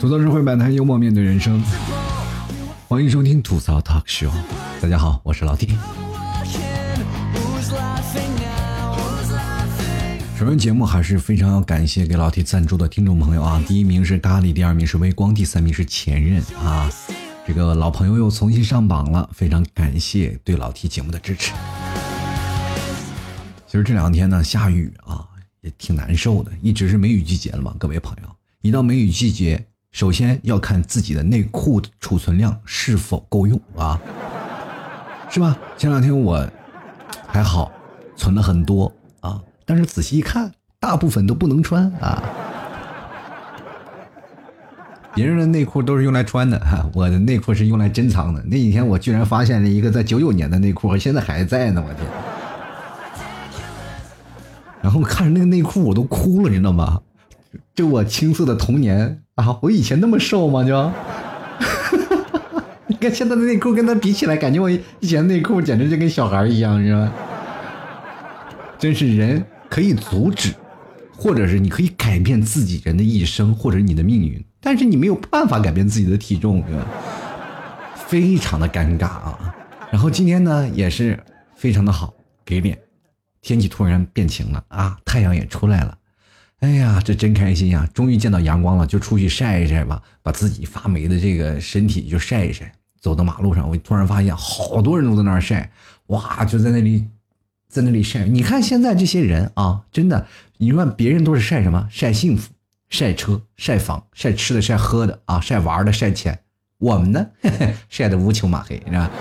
吐槽社会百态，幽默面对人生。欢迎收听吐槽 talk show。大家好，我是老 T。首先，节目还是非常要感谢给老 T 赞助的听众朋友啊！第一名是咖喱，第二名是微光，第三名是前任啊！这个老朋友又重新上榜了，非常感谢对老 T 节目的支持。其实这两天呢，下雨啊，也挺难受的，一直是梅雨季节了嘛，各位朋友，一到梅雨季节。首先要看自己的内裤储存量是否够用啊，是吧？前两天我还好，存了很多啊，但是仔细一看，大部分都不能穿啊。别人的内裤都是用来穿的哈，我的内裤是用来珍藏的。那几天我居然发现了一个在九九年的内裤，现在还在呢，我天！然后看着那个内裤我都哭了，你知道吗？这我青涩的童年。啊，我以前那么瘦吗？就，你看现在的内裤跟他比起来，感觉我以前内裤简直就跟小孩一样，是吧？真是人可以阻止，或者是你可以改变自己人的一生，或者你的命运，但是你没有办法改变自己的体重，对吧？非常的尴尬啊！然后今天呢，也是非常的好，给脸，天气突然变晴了啊，太阳也出来了。哎呀，这真开心呀！终于见到阳光了，就出去晒一晒吧，把自己发霉的这个身体就晒一晒。走到马路上，我突然发现好多人都在那儿晒，哇，就在那里，在那里晒。你看现在这些人啊，真的，你看别人都是晒什么？晒幸福，晒车，晒房，晒吃的，晒喝的啊，晒玩的，晒钱。我们呢，晒的乌青马黑，是吧？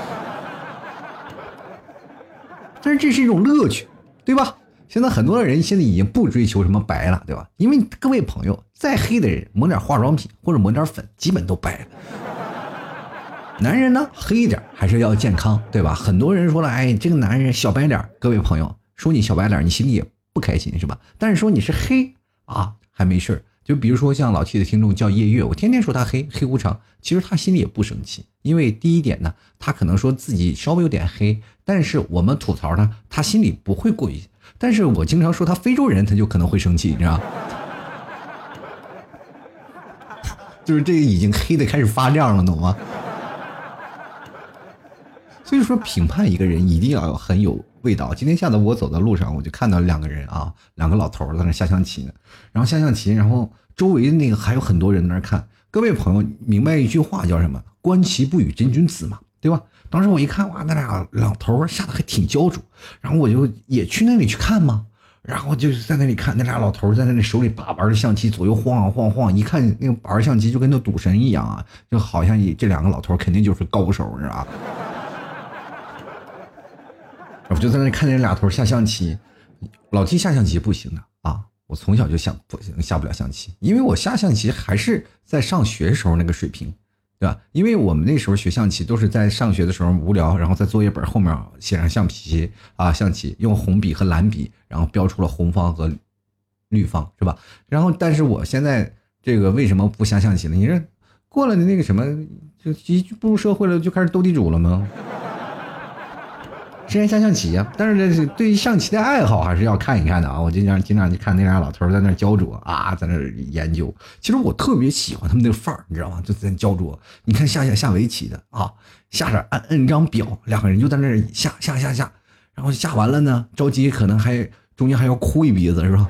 但是这是一种乐趣，对吧？现在很多的人现在已经不追求什么白了，对吧？因为各位朋友，再黑的人抹点化妆品或者抹点粉，基本都白了。男人呢，黑一点还是要健康，对吧？很多人说了，哎，这个男人小白脸，各位朋友说你小白脸，你心里也不开心是吧？但是说你是黑啊，还没事就比如说像老 T 的听众叫夜月，我天天说他黑黑无常，其实他心里也不生气，因为第一点呢，他可能说自己稍微有点黑，但是我们吐槽他，他心里不会过于。但是我经常说他非洲人，他就可能会生气，你知道 就是这个已经黑的开始发亮了，懂吗？所以说评判一个人一定要很有味道。今天下午我走在路上，我就看到两个人啊，两个老头在那下象棋呢。然后下象棋，然后周围那个还有很多人在那看。各位朋友，明白一句话叫什么？观棋不语真君子嘛，对吧？当时我一看，哇，那俩老头下的还挺焦灼，然后我就也去那里去看嘛，然后就是在那里看那俩老头在那里手里把玩着象棋左右晃晃晃，一看那个玩象棋就跟那赌神一样啊，就好像这两个老头肯定就是高手，你知道吧？我就在那看那俩头下象棋，老弟下象棋不行的啊，我从小就想不行下不了象棋，因为我下象棋还是在上学时候那个水平。对吧？因为我们那时候学象棋都是在上学的时候无聊，然后在作业本后面写上象棋啊，象棋用红笔和蓝笔，然后标出了红方和绿方，是吧？然后，但是我现在这个为什么不下象棋呢？你说过了那个什么，就一步入社会了，就开始斗地主了吗？之前下象棋呀，但是这是对于象棋的爱好还是要看一看的啊！我经常经常去看那俩老头在那焦灼啊，在那研究。其实我特别喜欢他们那个范儿，你知道吗？就在那焦灼。你看下下下围棋的啊，下着按按张表，两个人就在那下下下下，然后下完了呢，着急可能还中间还要哭一鼻子是吧？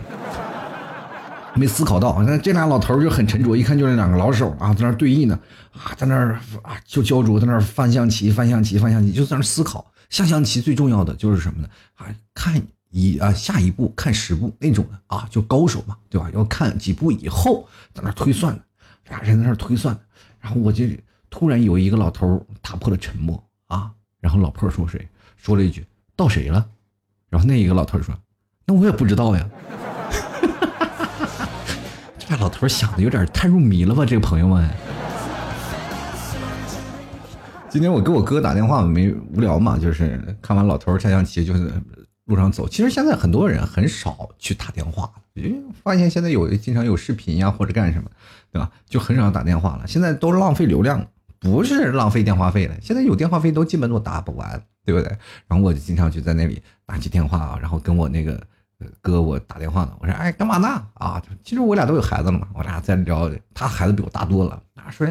没思考到，那这俩老头就很沉着，一看就是两个老手啊，在那对弈呢啊，在那啊就焦灼，在那翻象棋翻象棋翻象棋，就在那思考。下象棋最重要的就是什么呢？啊，看一啊下一步看十步那种的啊，就高手嘛，对吧？要看几步以后在那推算，俩人在那推算，然后我就突然有一个老头打破了沉默啊，然后老婆说谁说了一句到谁了？然后那一个老头说那我也不知道呀。这俩老头想的有点太入迷了吧？这个朋友们。今天我给我哥打电话，没无聊嘛，就是看完老头下象棋，就是路上走。其实现在很多人很少去打电话，因为发现现在有经常有视频呀或者干什么，对吧？就很少打电话了。现在都浪费流量，不是浪费电话费了。现在有电话费都基本都打不完，对不对？然后我就经常就在那里打起电话啊，然后跟我那个哥我打电话呢，我说哎干嘛呢啊？其实我俩都有孩子了嘛，我俩在聊，他孩子比我大多了，他说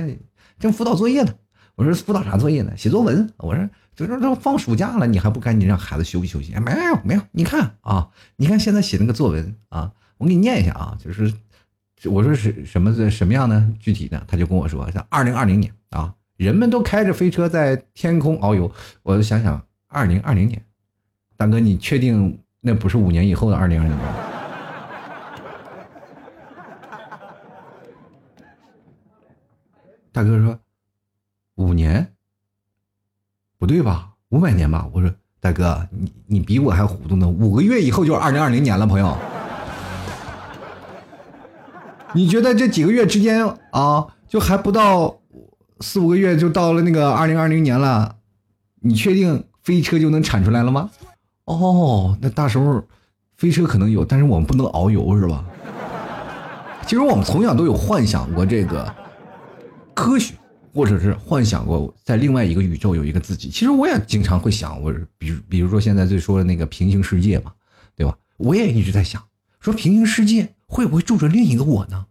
正辅导作业呢，我说辅导啥作业呢？写作文，我说这这都放暑假了，你还不赶紧让孩子休息休息？没有没有，你看啊，你看现在写那个作文啊，我给你念一下啊，就是我说是什么什么样呢？具体的，他就跟我说像二零二零年啊，人们都开着飞车在天空遨游，我就想想二零二零年，大哥你确定？那不是五年以后的二零二零年？大哥说五年，不对吧？五百年吧？我说大哥，你你比我还糊涂呢。五个月以后就是二零二零年了，朋友。你觉得这几个月之间啊，就还不到四五个月就到了那个二零二零年了？你确定飞车就能产出来了吗？哦，那到时候飞车可能有，但是我们不能遨游，是吧？其实我们从小都有幻想过这个科学，或者是幻想过在另外一个宇宙有一个自己。其实我也经常会想，我比比如说现在最说的那个平行世界嘛，对吧？我也一直在想，说平行世界会不会住着另一个我呢？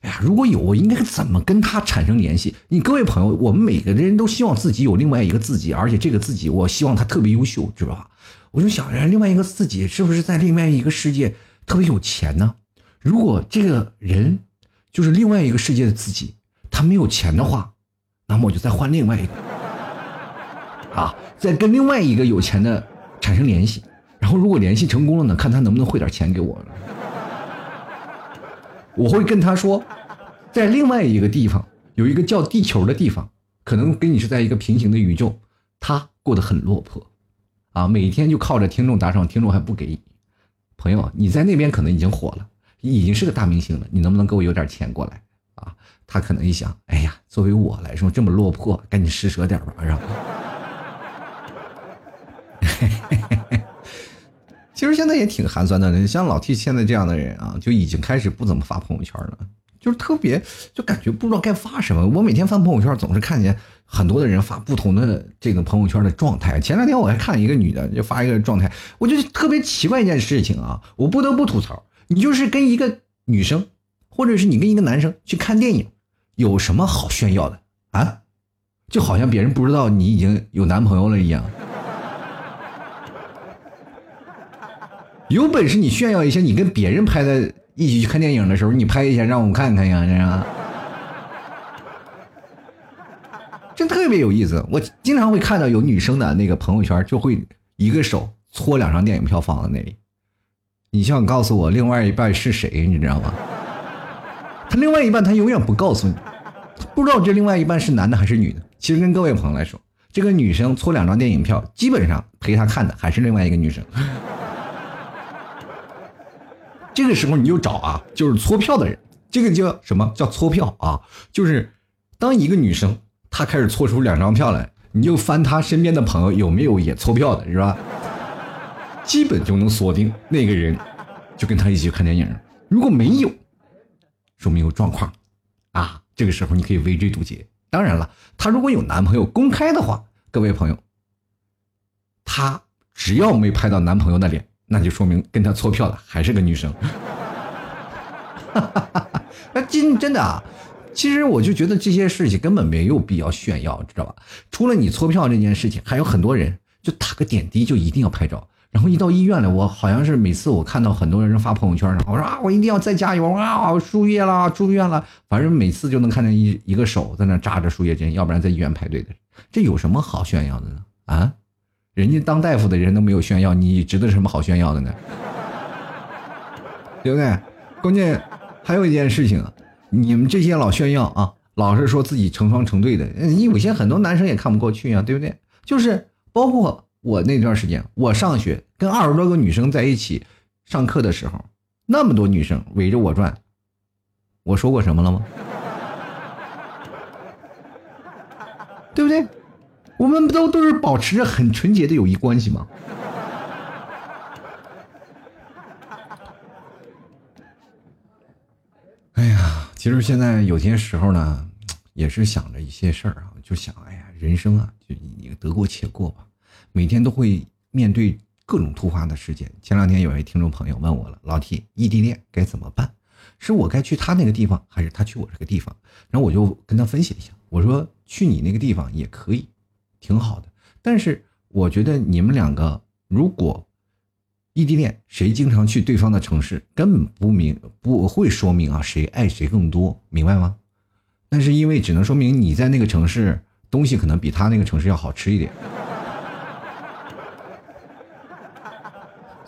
哎呀，如果有，我应该怎么跟他产生联系？你各位朋友，我们每个人都希望自己有另外一个自己，而且这个自己，我希望他特别优秀，知道吧？我就想着，另外一个自己是不是在另外一个世界特别有钱呢？如果这个人就是另外一个世界的自己，他没有钱的话，那么我就再换另外一个，啊，再跟另外一个有钱的产生联系，然后如果联系成功了呢，看他能不能汇点钱给我。我会跟他说，在另外一个地方有一个叫地球的地方，可能跟你是在一个平行的宇宙，他过得很落魄。啊，每天就靠着听众打赏，听众还不给你。朋友，你在那边可能已经火了，已经是个大明星了，你能不能给我有点钱过来？他可能一想，哎呀，作为我来说这么落魄，赶紧施舍点吧，是吧？其实现在也挺寒酸的，像老 T 现在这样的人啊，就已经开始不怎么发朋友圈了。就是特别，就感觉不知道该发什么。我每天翻朋友圈，总是看见很多的人发不同的这个朋友圈的状态。前两天我还看一个女的，就发一个状态，我就特别奇怪一件事情啊，我不得不吐槽。你就是跟一个女生，或者是你跟一个男生去看电影，有什么好炫耀的啊？就好像别人不知道你已经有男朋友了一样。有本事你炫耀一下，你跟别人拍的。一起去看电影的时候，你拍一下让我们看看呀，这样，真特别有意思。我经常会看到有女生的那个朋友圈，就会一个手搓两张电影票放在那里。你想告诉我另外一半是谁？你知道吗？他另外一半他永远不告诉你，不知道这另外一半是男的还是女的。其实跟各位朋友来说，这个女生搓两张电影票，基本上陪她看的还是另外一个女生。这个时候你就找啊，就是搓票的人，这个叫什么叫搓票啊？就是当一个女生她开始搓出两张票来，你就翻她身边的朋友有没有也搓票的，是吧？基本就能锁定那个人，就跟他一起看电影。如果没有，说明有状况啊。这个时候你可以围追堵截。当然了，她如果有男朋友公开的话，各位朋友，她只要没拍到男朋友的脸。那就说明跟他搓票的还是个女生，哈哈哈哈那真真的啊，其实我就觉得这些事情根本没有必要炫耀，知道吧？除了你搓票这件事情，还有很多人就打个点滴就一定要拍照，然后一到医院了，我好像是每次我看到很多人发朋友圈上，我说啊，我一定要再加油啊，输液了，住院了，反正每次就能看见一一个手在那扎着输液针，要不然在医院排队的，这有什么好炫耀的呢？啊？人家当大夫的人都没有炫耀，你值得什么好炫耀的呢？对不对？关键还有一件事情，你们这些老炫耀啊，老是说自己成双成对的，你有些很多男生也看不过去啊，对不对？就是包括我那段时间，我上学跟二十多个女生在一起上课的时候，那么多女生围着我转，我说过什么了吗？对不对？我们不都都是保持着很纯洁的友谊关系吗？哎呀，其实现在有些时候呢，也是想着一些事儿啊，就想，哎呀，人生啊，就你得过且过吧。每天都会面对各种突发的事件。前两天有位听众朋友问我了，老 T，异地恋该怎么办？是我该去他那个地方，还是他去我这个地方？然后我就跟他分析一下，我说去你那个地方也可以，挺好的。但是我觉得你们两个如果异地恋，谁经常去对方的城市，根本不明不会说明啊谁爱谁更多，明白吗？但是因为只能说明你在那个城市东西可能比他那个城市要好吃一点。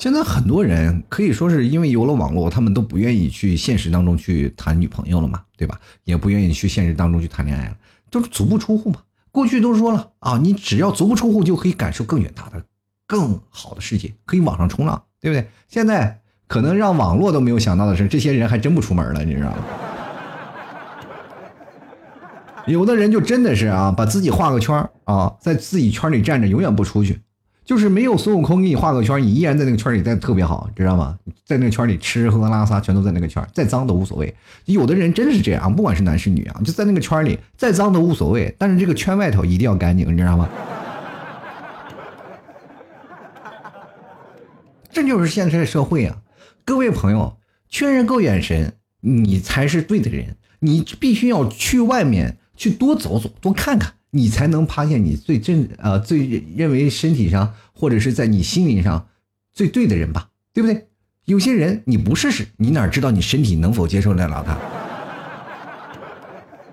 现在很多人可以说是因为有了网络，他们都不愿意去现实当中去谈女朋友了嘛，对吧？也不愿意去现实当中去谈恋爱了，都是足不出户嘛。过去都说了啊，你只要足不出户就可以感受更远大的、更好的世界，可以网上冲浪，对不对？现在可能让网络都没有想到的是，这些人还真不出门了，你知道吗？有的人就真的是啊，把自己画个圈啊，在自己圈里站着，永远不出去。就是没有孙悟空给你画个圈，你依然在那个圈里待特别好，知道吗？在那个圈里吃喝拉撒全都在那个圈，再脏都无所谓。有的人真是这样，不管是男是女啊，就在那个圈里，再脏都无所谓，但是这个圈外头一定要干净，你知道吗？这就是现在的社会啊！各位朋友，确认够眼神，你才是对的人。你必须要去外面去多走走，多看看。你才能发现你最正呃最认为身体上或者是在你心灵上最对的人吧，对不对？有些人你不试试，你哪知道你身体能否接受得了他？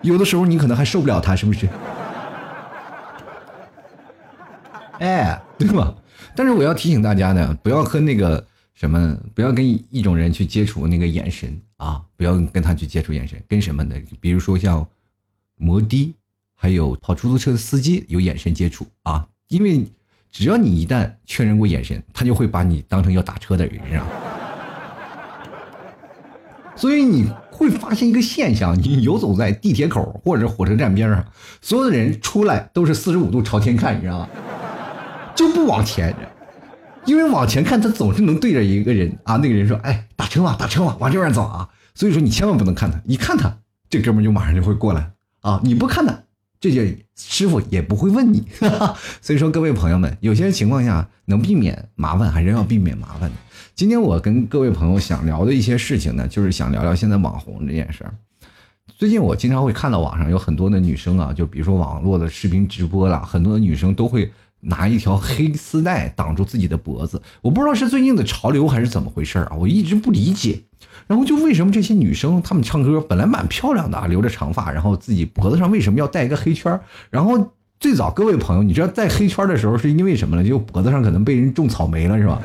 有的时候你可能还受不了他，是不是？哎，对吧？但是我要提醒大家呢，不要和那个什么，不要跟一种人去接触那个眼神啊，不要跟他去接触眼神，跟什么的？比如说像摩的。还有跑出租车的司机有眼神接触啊，因为只要你一旦确认过眼神，他就会把你当成要打车的人啊。所以你会发现一个现象：你游走在地铁口或者火车站边上，所有的人出来都是四十五度朝天看，你知道吗？就不往前，因为往前看他总是能对着一个人啊，那个人说：“哎，打车嘛，打车嘛，往这边走啊。”所以说你千万不能看他，一看他，这哥们就马上就会过来啊，你不看他。这些师傅也不会问你，所以说各位朋友们，有些情况下能避免麻烦还是要避免麻烦的。今天我跟各位朋友想聊的一些事情呢，就是想聊聊现在网红这件事儿。最近我经常会看到网上有很多的女生啊，就比如说网络的视频直播了，很多的女生都会拿一条黑丝带挡住自己的脖子。我不知道是最近的潮流还是怎么回事啊，我一直不理解。然后就为什么这些女生她们唱歌本来蛮漂亮的啊，留着长发，然后自己脖子上为什么要戴一个黑圈然后最早各位朋友，你知道戴黑圈的时候是因为什么呢？就脖子上可能被人种草莓了是吧？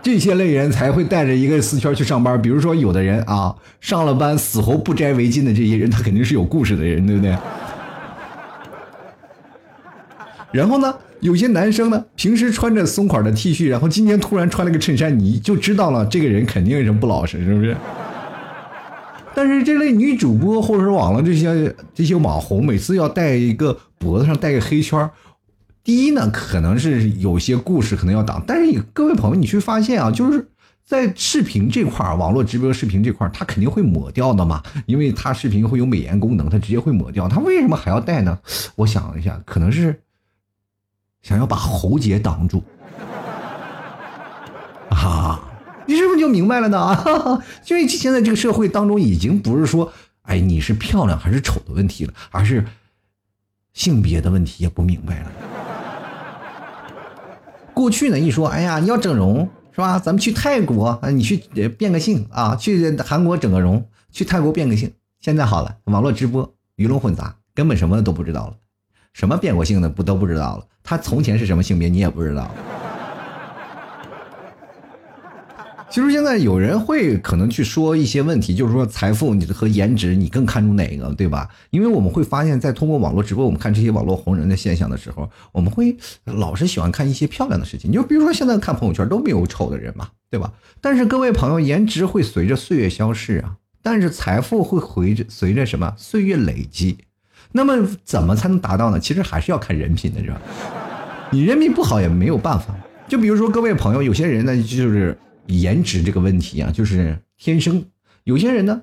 这些类人才会带着一个丝圈去上班。比如说有的人啊，上了班死活不摘围巾的这些人，他肯定是有故事的人，对不对？然后呢？有些男生呢，平时穿着松垮的 T 恤，然后今天突然穿了个衬衫，你就知道了，这个人肯定是不老实，是不是？但是这类女主播或者是网络这些这些网红，每次要戴一个脖子上戴个黑圈第一呢，可能是有些故事可能要挡，但是各位朋友，你去发现啊，就是在视频这块网络直播视频这块他肯定会抹掉的嘛，因为他视频会有美颜功能，他直接会抹掉，他为什么还要戴呢？我想了一下，可能是。想要把喉结挡住，啊，你是不是就明白了呢？因为现在这个社会当中，已经不是说，哎，你是漂亮还是丑的问题了，而是性别的问题也不明白了。过去呢，一说，哎呀，你要整容是吧？咱们去泰国啊，你去变个性啊，去韩国整个容，去泰国变个性。现在好了，网络直播鱼龙混杂，根本什么都不知道了。什么变过性的不都不知道了？他从前是什么性别你也不知道。其实现在有人会可能去说一些问题，就是说财富你和颜值你更看重哪个，对吧？因为我们会发现，在通过网络直播我们看这些网络红人的现象的时候，我们会老是喜欢看一些漂亮的事情。你就比如说现在看朋友圈都没有丑的人嘛，对吧？但是各位朋友，颜值会随着岁月消逝啊，但是财富会随着随着什么岁月累积。那么怎么才能达到呢？其实还是要看人品的，是吧？你人品不好也没有办法。就比如说各位朋友，有些人呢就是颜值这个问题啊，就是天生；有些人呢，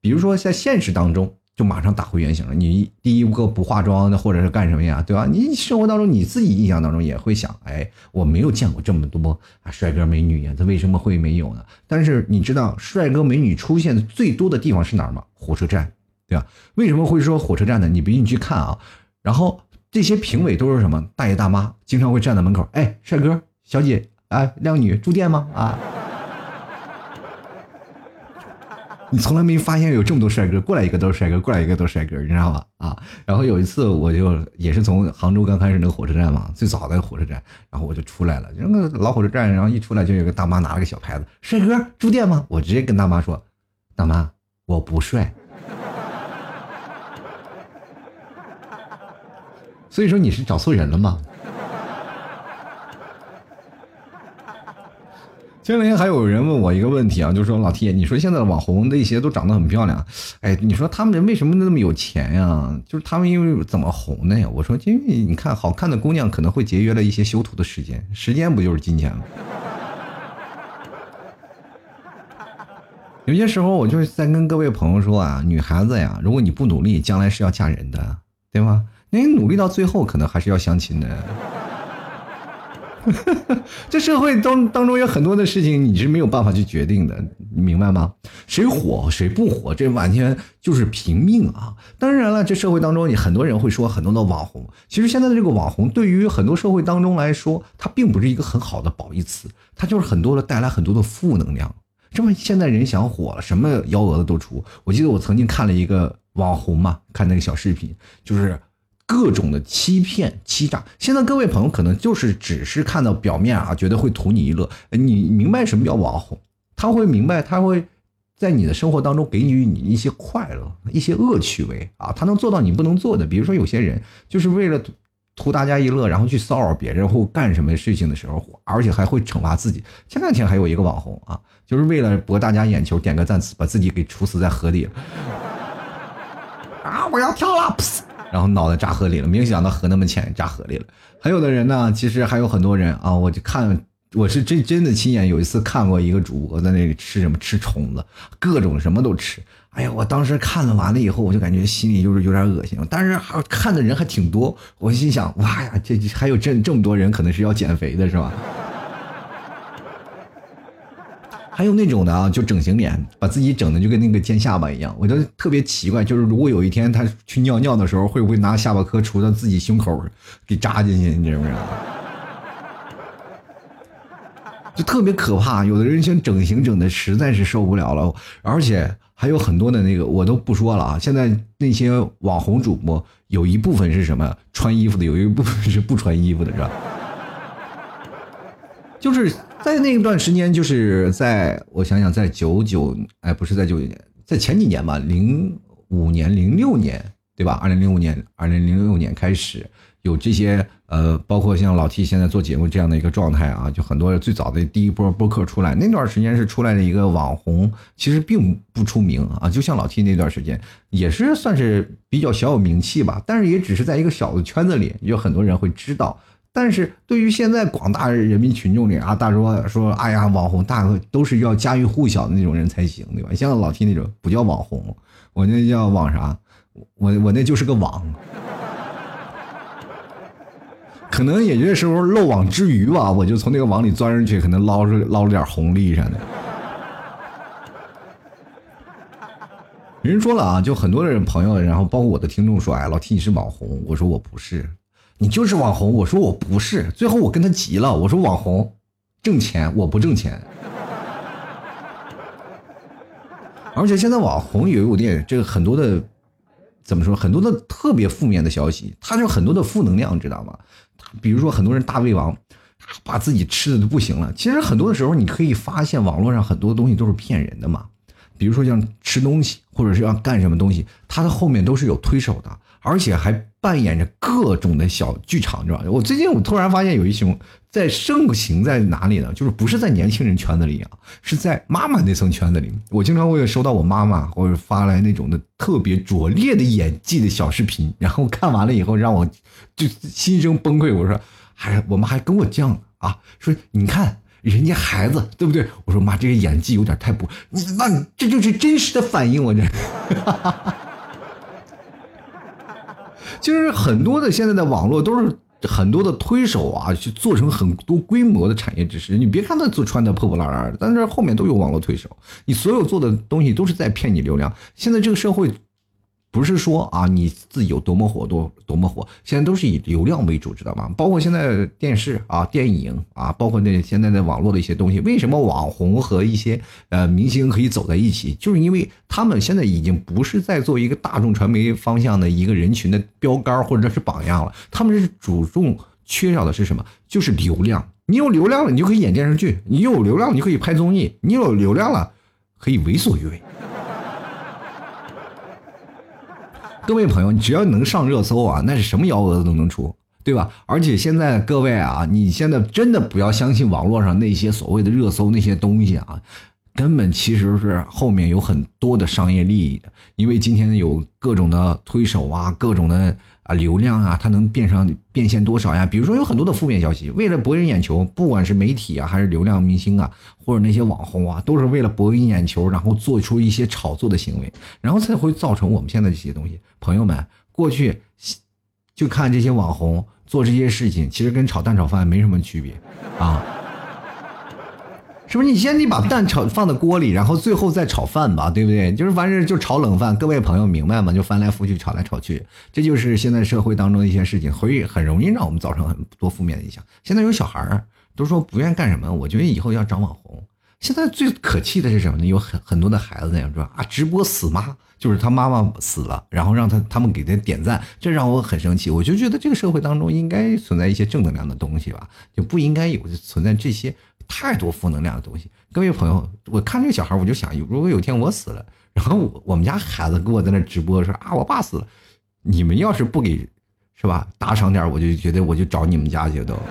比如说在现实当中就马上打回原形了。你第一个不化妆的，或者是干什么呀，对吧？你生活当中你自己印象当中也会想，哎，我没有见过这么多啊帅哥美女呀，他为什么会没有呢？但是你知道帅哥美女出现的最多的地方是哪儿吗？火车站，对吧？为什么会说火车站呢？你不信你去看啊。然后这些评委都是什么大爷大妈，经常会站在门口，哎，帅哥小姐啊，靓女住店吗？啊。你从来没发现有这么多帅哥，过来一个都是帅哥，过来一个都是帅哥，你知道吧？啊，然后有一次我就也是从杭州刚开始那个火车站嘛，最早的火车站，然后我就出来了，那个老火车站，然后一出来就有个大妈拿了个小牌子，帅哥住店吗？我直接跟大妈说，大妈我不帅。所以说你是找错人了吗？前两天还有人问我一个问题啊，就是说老铁你说现在的网红那些都长得很漂亮，哎，你说他们人为什么那么有钱呀？就是他们因为怎么红的呀？我说，因为你看好看的姑娘可能会节约了一些修图的时间，时间不就是金钱吗？有些时候我就是在跟各位朋友说啊，女孩子呀，如果你不努力，将来是要嫁人的，对吗？你努力到最后，可能还是要相亲的。这社会当当中有很多的事情你是没有办法去决定的，你明白吗？谁火谁不火，这完全就是凭命啊！当然了，这社会当中也很多人会说很多的网红，其实现在的这个网红对于很多社会当中来说，它并不是一个很好的褒义词，它就是很多的带来很多的负能量。这么现在人想火了，什么幺蛾子都出。我记得我曾经看了一个网红嘛，看那个小视频，就是。各种的欺骗、欺诈，现在各位朋友可能就是只是看到表面啊，觉得会图你一乐。你明白什么叫网红？他会明白，他会在你的生活当中给予你一些快乐、一些恶趣味啊。他能做到你不能做的，比如说有些人就是为了图大家一乐，然后去骚扰别人或干什么事情的时候，而且还会惩罚自己。前两天还有一个网红啊，就是为了博大家眼球、点个赞，把自己给处死在河里了。啊！我要跳了！然后脑袋扎河里了，没想到河那么浅，扎河里了。还有的人呢，其实还有很多人啊，我就看，我是真真的亲眼有一次看过一个主播在那里吃什么吃虫子，各种什么都吃。哎呀，我当时看了完了以后，我就感觉心里就是有点恶心。但是还看的人还挺多，我心想，哇呀，这还有这这么多人，可能是要减肥的是吧？还有那种的啊，就整形脸，把自己整的就跟那个尖下巴一样，我就特别奇怪，就是如果有一天他去尿尿的时候，会不会拿下巴颏杵到自己胸口给扎进去？你知不知道？就特别可怕。有的人想整形整的实在是受不了了，而且还有很多的那个我都不说了啊。现在那些网红主播有一部分是什么？穿衣服的，有一部分是不穿衣服的，是吧？就是。在那一段时间，就是在我想想，在九九，哎，不是在九九年，在前几年吧，零五年、零六年，对吧？二零零五年、二零零六年开始有这些，呃，包括像老 T 现在做节目这样的一个状态啊，就很多最早的第一波播客出来，那段时间是出来的一个网红，其实并不出名啊，就像老 T 那段时间，也是算是比较小有名气吧，但是也只是在一个小的圈子里，有很多人会知道。但是对于现在广大人民群众里啊，大说说，哎呀，网红大哥都是要家喻户晓的那种人才行，对吧？像老 T 那种不叫网红，我那叫网啥？我我那就是个网，可能也就是时候漏网之鱼吧，我就从那个网里钻上去，可能捞出捞了点红利啥的。人说了啊，就很多人朋友，然后包括我的听众说，哎，老 T 你是网红，我说我不是。你就是网红，我说我不是，最后我跟他急了，我说网红挣钱，我不挣钱。而且现在网红也有点这个很多的，怎么说？很多的特别负面的消息，他就很多的负能量，知道吗？比如说很多人大胃王，把自己吃的都不行了。其实很多的时候，你可以发现网络上很多东西都是骗人的嘛。比如说像吃东西，或者是要干什么东西，它的后面都是有推手的。而且还扮演着各种的小剧场，知道吧？我最近我突然发现有一群在盛行在哪里呢？就是不是在年轻人圈子里啊，是在妈妈那层圈子里。我经常会收到我妈妈或者发来那种的特别拙劣的演技的小视频，然后看完了以后让我就心生崩溃。我说，还我妈还跟我犟啊，说你看人家孩子对不对？我说妈，这个演技有点太不，那这就是真实的反应，我这。哈哈哈其实很多的现在的网络都是很多的推手啊，去做成很多规模的产业知识。你别看他做穿的破破烂烂的，但是后面都有网络推手。你所有做的东西都是在骗你流量。现在这个社会。不是说啊，你自己有多么火，多多么火，现在都是以流量为主，知道吗？包括现在电视啊、电影啊，包括那现在的网络的一些东西，为什么网红和一些呃明星可以走在一起？就是因为他们现在已经不是在做一个大众传媒方向的一个人群的标杆或者是榜样了，他们是主重缺少的是什么？就是流量。你有流量了，你就可以演电视剧；你有流量，你可以拍综艺；你有流量了，可以为所欲为。各位朋友，只要能上热搜啊，那是什么幺蛾子都能出，对吧？而且现在各位啊，你现在真的不要相信网络上那些所谓的热搜那些东西啊，根本其实是后面有很多的商业利益的，因为今天有各种的推手啊，各种的。啊，流量啊，它能变上变现多少呀？比如说有很多的负面消息，为了博人眼球，不管是媒体啊，还是流量明星啊，或者那些网红啊，都是为了博人眼球，然后做出一些炒作的行为，然后才会造成我们现在这些东西。朋友们，过去就看这些网红做这些事情，其实跟炒蛋炒饭没什么区别啊。是不是你先你把蛋炒放在锅里，然后最后再炒饭吧，对不对？就是反正就炒冷饭。各位朋友明白吗？就翻来覆去炒来炒去，这就是现在社会当中的一些事情，会很容易让我们造成很多负面的影响。现在有小孩儿都说不愿干什么，我觉得以后要长网红。现在最可气的是什么呢？有很很多的孩子那样说啊，直播死妈，就是他妈妈死了，然后让他他们给他点赞，这让我很生气。我就觉得这个社会当中应该存在一些正能量的东西吧，就不应该有存在这些。太多负能量的东西，各位朋友，我看这个小孩，我就想，如果有天我死了，然后我我们家孩子给我在那直播说啊，我爸死了，你们要是不给，是吧？打赏点，我就觉得我就找你们家去都。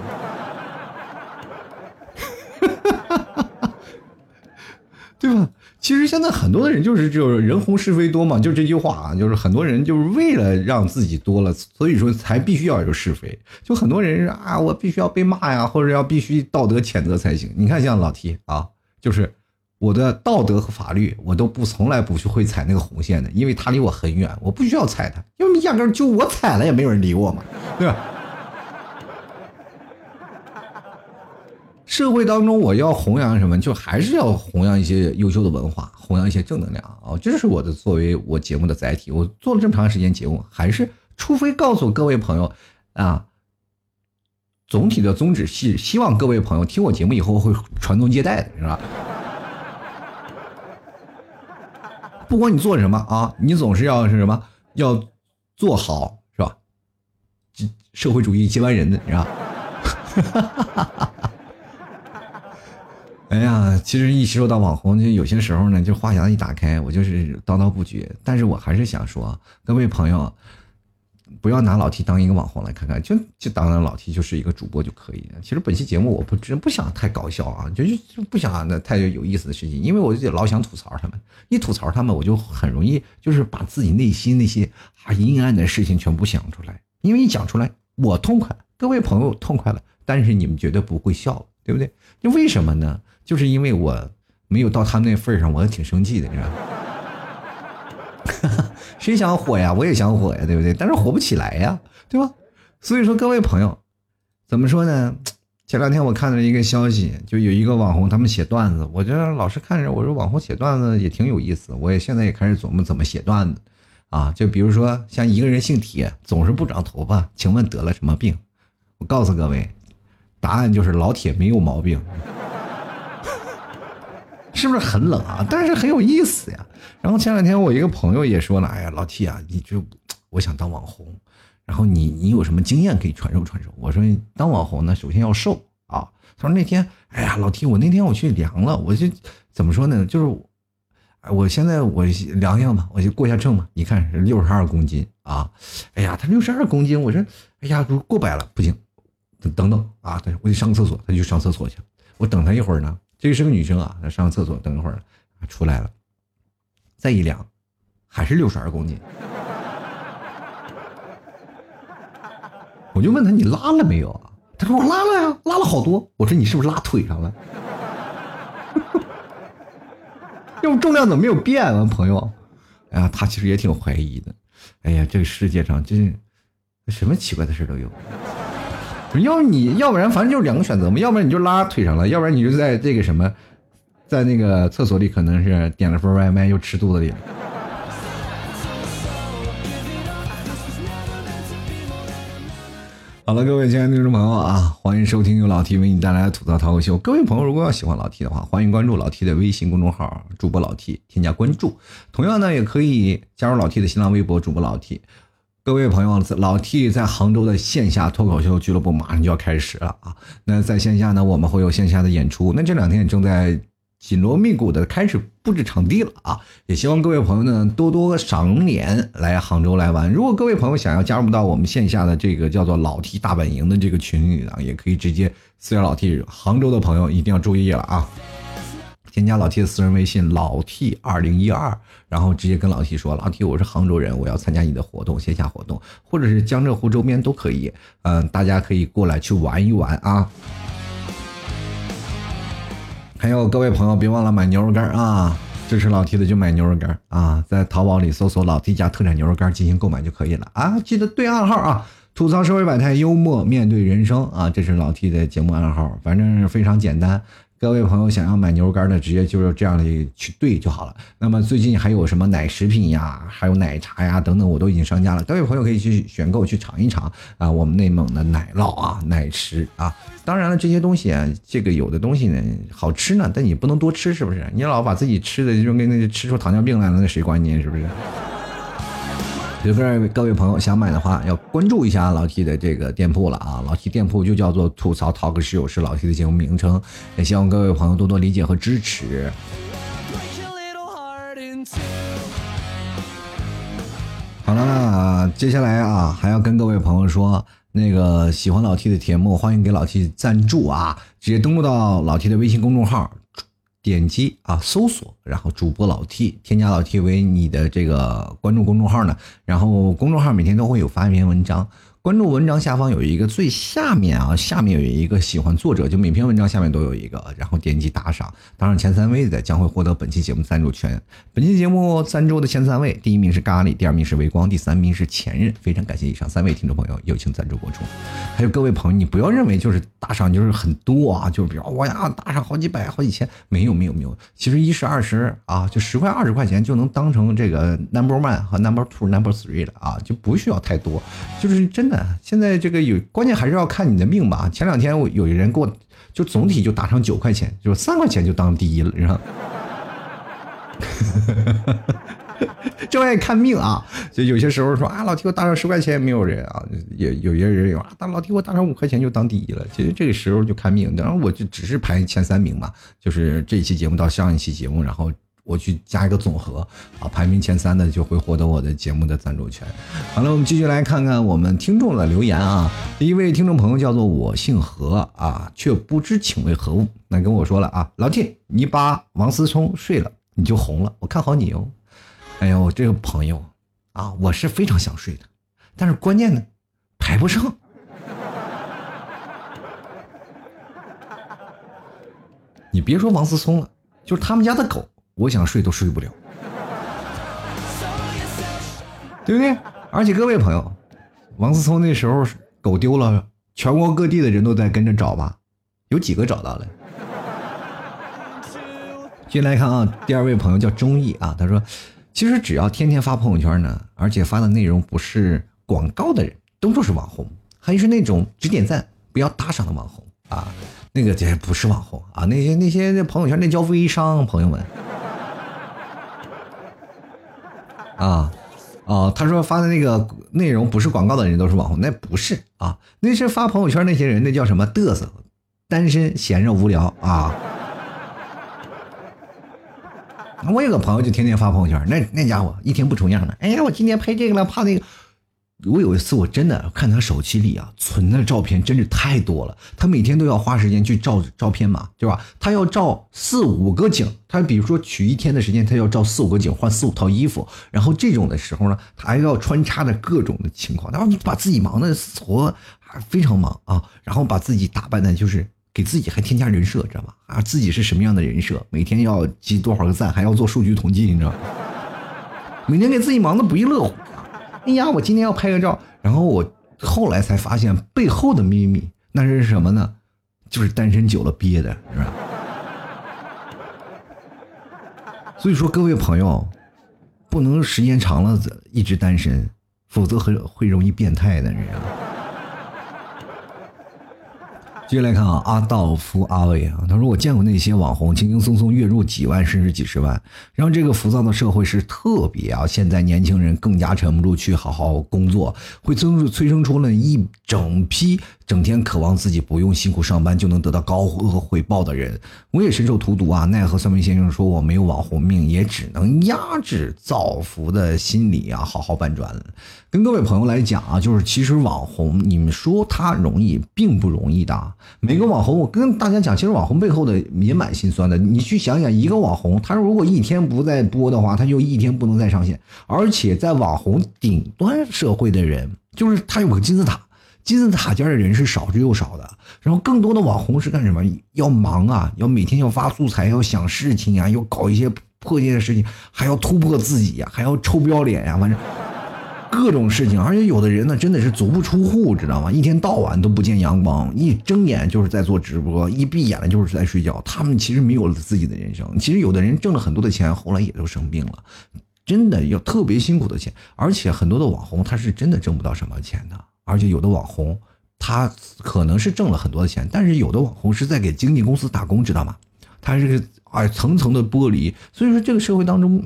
对吧？其实现在很多的人就是就是人红是非多嘛，就这句话啊，就是很多人就是为了让自己多了，所以说才必须要有是非。就很多人啊，我必须要被骂呀，或者要必须道德谴责才行。你看像老 T 啊，就是我的道德和法律，我都不从来不去会踩那个红线的，因为他离我很远，我不需要踩他，因为压根就我踩了也没有人理我嘛，对吧？社会当中，我要弘扬什么？就还是要弘扬一些优秀的文化，弘扬一些正能量啊！这是我的作为我节目的载体。我做了这么长时间节目，还是除非告诉各位朋友啊，总体的宗旨是希望各位朋友听我节目以后会传宗接代的，是吧？不管你做什么啊，你总是要是什么要做好，是吧？社会主义接班人的，是吧？哎呀，其实一说到网红，就有些时候呢，就话匣子一打开，我就是叨叨不绝。但是我还是想说，各位朋友，不要拿老 T 当一个网红来看看，就就当老 T 就是一个主播就可以了。其实本期节目我不真不想太搞笑啊，就就不想那太有意思的事情，因为我就老想吐槽他们。一吐槽他们，我就很容易就是把自己内心那些啊阴暗的事情全部想出来。因为一讲出来，我痛快，各位朋友痛快了，但是你们绝对不会笑，对不对？那为什么呢？就是因为我没有到他那份儿上，我还挺生气的，你知道吗？谁想火呀？我也想火呀，对不对？但是火不起来呀，对吧？所以说，各位朋友，怎么说呢？前两天我看到一个消息，就有一个网红，他们写段子，我就老是看着，我说网红写段子也挺有意思，我也现在也开始琢磨怎么写段子啊。就比如说，像一个人姓铁，总是不长头发，请问得了什么病？我告诉各位，答案就是老铁没有毛病。是不是很冷啊？但是很有意思呀。然后前两天我一个朋友也说了：“哎呀，老 T 啊，你就我想当网红，然后你你有什么经验可以传授传授？”我说：“当网红呢，首先要瘦啊。”他说：“那天，哎呀，老 T，我那天我去量了，我就怎么说呢？就是，我现在我量量吧，我就过一下秤嘛。你看是六十二公斤啊。哎呀，他六十二公斤，我说，哎呀，过百了，不行，等等啊，我得上厕所，他就上厕所去了。我等他一会儿呢。”这是个女生啊，她上厕所等一会儿，出来了，再一量，还是六十二公斤。我就问她你拉了没有啊？他说我拉了呀，拉了好多。我说你是不是拉腿上了？要不重量怎么没有变啊，朋友？哎呀，他其实也挺怀疑的。哎呀，这个世界上真是什么奇怪的事都有。要你要不然反正就是两个选择嘛，要不然你就拉腿上了，要不然你就在这个什么，在那个厕所里可能是点了份外卖又吃肚子里了。好了，各位亲爱的听众朋友啊，欢迎收听由老 T 为你带来的吐槽淘口秀。各位朋友，如果要喜欢老 T 的话，欢迎关注老 T 的微信公众号主播老 T，添加关注。同样呢，也可以加入老 T 的新浪微博主播老 T。各位朋友，老 T 在杭州的线下脱口秀俱乐部马上就要开始了啊！那在线下呢，我们会有线下的演出。那这两天也正在。紧锣密鼓的开始布置场地了啊！也希望各位朋友呢多多赏脸来杭州来玩。如果各位朋友想要加入到我们线下的这个叫做老 T 大本营的这个群里啊，也可以直接私聊老 T。杭州的朋友一定要注意了啊！添加老 T 的私人微信老 T 二零一二，然后直接跟老 T 说：“老 T，我是杭州人，我要参加你的活动，线下活动，或者是江浙沪周边都可以。嗯，大家可以过来去玩一玩啊！”还有各位朋友，别忘了买牛肉干啊！支持老 T 的就买牛肉干啊，在淘宝里搜索“老 T 家特产牛肉干”进行购买就可以了啊！记得对暗号啊！吐槽社会百态，幽默面对人生啊！这是老 T 的节目暗号，反正非常简单。各位朋友想要买牛肉干的，直接就是这样的去对就好了。那么最近还有什么奶食品呀，还有奶茶呀等等，我都已经上架了。各位朋友可以去选购去尝一尝啊，我们内蒙的奶酪啊、奶食啊。当然了，这些东西啊，这个有的东西呢好吃呢，但你不能多吃，是不是？你老把自己吃的就跟那吃出糖尿病来了，那谁管你？是不是？有各各位朋友想买的话，要关注一下老 T 的这个店铺了啊！老 T 店铺就叫做吐槽 talk show，是老 T 的节目名称，也希望各位朋友多多理解和支持。好了，接下来啊，还要跟各位朋友说，那个喜欢老 T 的节目，欢迎给老 T 赞助啊！直接登录到老 T 的微信公众号。点击啊，搜索，然后主播老 T，添加老 T 为你的这个关注公众号呢，然后公众号每天都会有发一篇文章。关注文章下方有一个最下面啊，下面有一个喜欢作者，就每篇文章下面都有一个，然后点击打赏，打赏前三位的将会获得本期节目赞助权。本期节目赞助的前三位，第一名是咖喱，第二名是微光，第三名是前任。非常感谢以上三位听众朋友友情赞助播出。还有各位朋友，你不要认为就是打赏就是很多啊，就是比如我呀打赏好几百、好几千，没有没有没有，其实一十二十啊，就十块二十块钱就能当成这个 number one 和 number two、number three 了啊，就不需要太多，就是真。现在这个有关键还是要看你的命吧。前两天我有一人给我就总体就打上九块钱，就三块钱就当第一了，是吧？这玩意看命啊！就有些时候说啊，老提我打上十块钱也没有人啊，也有些人有啊，大老提我打上五块钱就当第一了。其实这个时候就看命，当然我就只是排前三名嘛，就是这一期节目到上一期节目，然后。我去加一个总和啊，排名前三的就会获得我的节目的赞助权。好了，我们继续来看看我们听众的留言啊。第一位听众朋友叫做我姓何啊，却不知请为何物。那跟我说了啊，老弟你把王思聪睡了，你就红了。我看好你哦。哎呦，这个朋友啊，我是非常想睡的，但是关键呢，排不上。你别说王思聪了，就是他们家的狗。我想睡都睡不了，对不对？而且各位朋友，王思聪那时候狗丢了，全国各地的人都在跟着找吧，有几个找到了？进来看啊，第二位朋友叫钟意啊，他说，其实只要天天发朋友圈呢，而且发的内容不是广告的人，都说是网红，还是那种只点赞不要打赏的网红啊，那个这不是网红啊，那些那些那朋友圈那叫微商，朋友们。啊，哦，他说发的那个内容不是广告的人都是网红，那不是啊，那是发朋友圈那些人，那叫什么嘚瑟，单身闲着无聊啊。我有个朋友就天天发朋友圈，那那家伙一天不重样的，哎呀，我今天拍这个了，怕那个。我有一次，我真的看他手机里啊存的照片，真是太多了。他每天都要花时间去照照片嘛，对吧？他要照四五个景，他比如说取一天的时间，他要照四五个景，换四五套衣服。然后这种的时候呢，他还要穿插着各种的情况，然后你把自己忙的活非常忙啊，然后把自己打扮的，就是给自己还添加人设，知道吧？啊，自己是什么样的人设？每天要积多少个赞，还要做数据统计，你知道吗？每天给自己忙的不亦乐乎。哎呀，我今天要拍个照，然后我后来才发现背后的秘密，那是什么呢？就是单身久了憋的，是吧？所以说，各位朋友，不能时间长了一直单身，否则很会容易变态的，你知道吗。接下来看啊，阿道夫阿伟啊，他说我见过那些网红轻轻松松月入几万甚至几十万，然后这个浮躁的社会是特别啊。现在年轻人更加沉不住去好好工作，会增催生出了一整批。整天渴望自己不用辛苦上班就能得到高额回报的人，我也深受荼毒啊！奈何算命先生说我没有网红命，也只能压制造福的心理啊，好好搬砖。跟各位朋友来讲啊，就是其实网红，你们说他容易，并不容易的。每个网红，我跟大家讲，其实网红背后的也蛮心酸的。你去想想，一个网红，他如果一天不再播的话，他就一天不能再上线。而且在网红顶端社会的人，就是他有个金字塔。金字塔尖的人是少之又少的，然后更多的网红是干什么？要忙啊，要每天要发素材，要想事情啊，要搞一些破戒的事情，还要突破自己呀，还要臭不要脸呀，反正各种事情。而且有的人呢，真的是足不出户，知道吗？一天到晚都不见阳光，一睁眼就是在做直播，一闭眼了就是在睡觉。他们其实没有了自己的人生。其实有的人挣了很多的钱，后来也都生病了，真的要特别辛苦的钱。而且很多的网红，他是真的挣不到什么钱的。而且有的网红，他可能是挣了很多的钱，但是有的网红是在给经纪公司打工，知道吗？他是啊层层的剥离，所以说这个社会当中，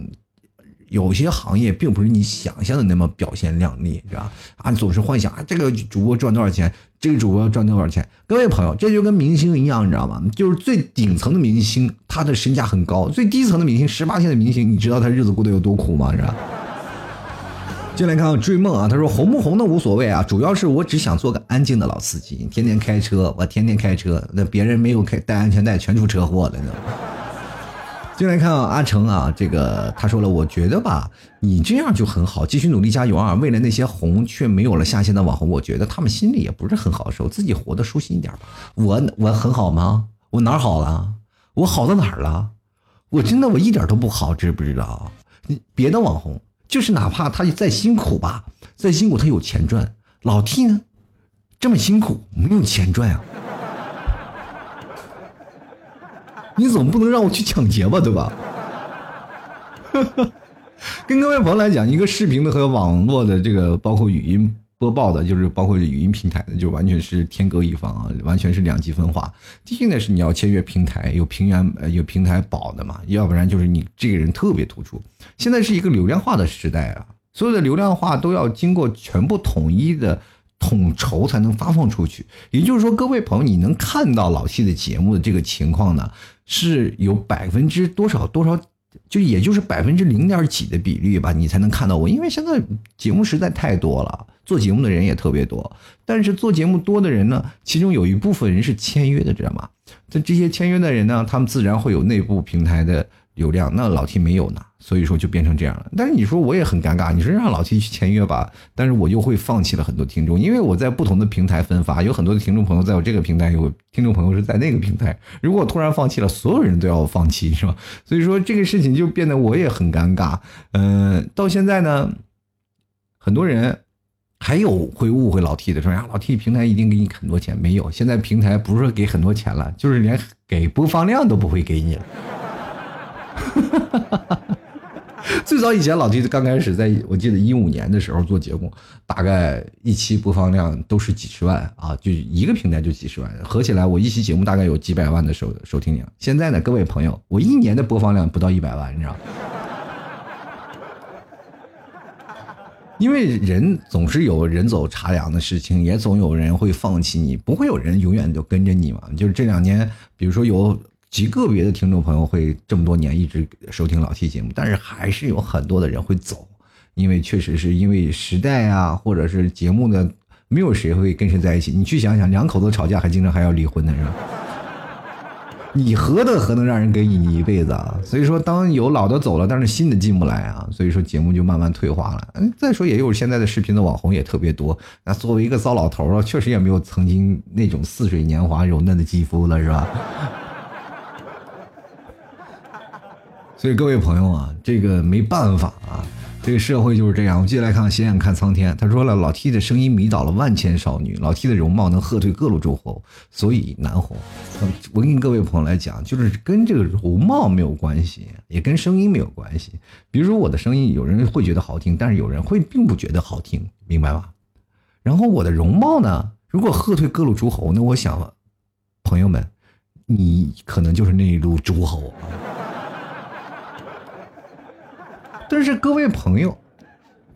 有些行业并不是你想象的那么表现亮丽，是吧？啊，总是幻想啊，这个主播赚多少钱，这个主播要赚多少钱？各位朋友，这就跟明星一样，你知道吗？就是最顶层的明星，他的身价很高；最低层的明星，十八线的明星，你知道他日子过得有多苦吗？是吧？进来看追梦啊，他说红不红的无所谓啊，主要是我只想做个安静的老司机，天天开车，我天天开车，那别人没有开带安全带，全出车祸了呢。进来看啊，阿成啊，这个他说了，我觉得吧，你这样就很好，继续努力加油啊。为了那些红却没有了下线的网红，我觉得他们心里也不是很好受，自己活得舒心一点吧。我我很好吗？我哪好了？我好到哪儿了？我真的我一点都不好，知不知道？你别的网红。就是哪怕他再辛苦吧，再辛苦他有钱赚。老 T 呢，这么辛苦没有钱赚啊？你总不能让我去抢劫吧，对吧？跟各位朋友来讲，一个视频的和网络的这个包括语音。播报的就是包括语音平台的，就完全是天各一方啊，完全是两极分化。第一呢是你要签约平台，有平原呃有平台保的嘛，要不然就是你这个人特别突出。现在是一个流量化的时代啊，所有的流量化都要经过全部统一的统筹才能发放出去。也就是说，各位朋友，你能看到老 T 的节目的这个情况呢，是有百分之多少多少。就也就是百分之零点几的比例吧，你才能看到我，因为现在节目实在太多了，做节目的人也特别多。但是做节目多的人呢，其中有一部分人是签约的，知道吗？这这些签约的人呢，他们自然会有内部平台的。流量那老 T 没有呢，所以说就变成这样了。但是你说我也很尴尬，你说让老 T 去签约吧，但是我又会放弃了很多听众，因为我在不同的平台分发，有很多的听众朋友在我这个平台，有听众朋友是在那个平台。如果突然放弃了，所有人都要我放弃，是吧？所以说这个事情就变得我也很尴尬。嗯，到现在呢，很多人还有会误会老 T 的，说呀老 T 平台一定给你很多钱，没有，现在平台不是给很多钱了，就是连给播放量都不会给你了。最早以前，老弟刚开始，在我记得一五年的时候做节目，大概一期播放量都是几十万啊，就一个平台就几十万，合起来我一期节目大概有几百万的收收听量。现在呢，各位朋友，我一年的播放量不到一百万，你知道？因为人总是有人走茶凉的事情，也总有人会放弃你，不会有人永远就跟着你嘛。就是这两年，比如说有。极个别的听众朋友会这么多年一直收听老 T 节目，但是还是有很多的人会走，因为确实是因为时代啊，或者是节目的，没有谁会跟谁在一起。你去想想，两口子吵架还经常还要离婚的是吧？你何德何能让人跟你一辈子啊？所以说，当有老的走了，但是新的进不来啊，所以说节目就慢慢退化了。嗯，再说也有现在的视频的网红也特别多，那作为一个糟老头了，确实也没有曾经那种似水年华、柔嫩的肌肤了，是吧？所以各位朋友啊，这个没办法啊，这个社会就是这样。我们接下来看，斜眼看苍天。他说了，老 T 的声音迷倒了万千少女，老 T 的容貌能喝退各路诸侯，所以难红。我跟各位朋友来讲，就是跟这个容貌没有关系，也跟声音没有关系。比如说我的声音，有人会觉得好听，但是有人会并不觉得好听，明白吧？然后我的容貌呢，如果喝退各路诸侯，那我想，朋友们，你可能就是那一路诸侯。但是各位朋友，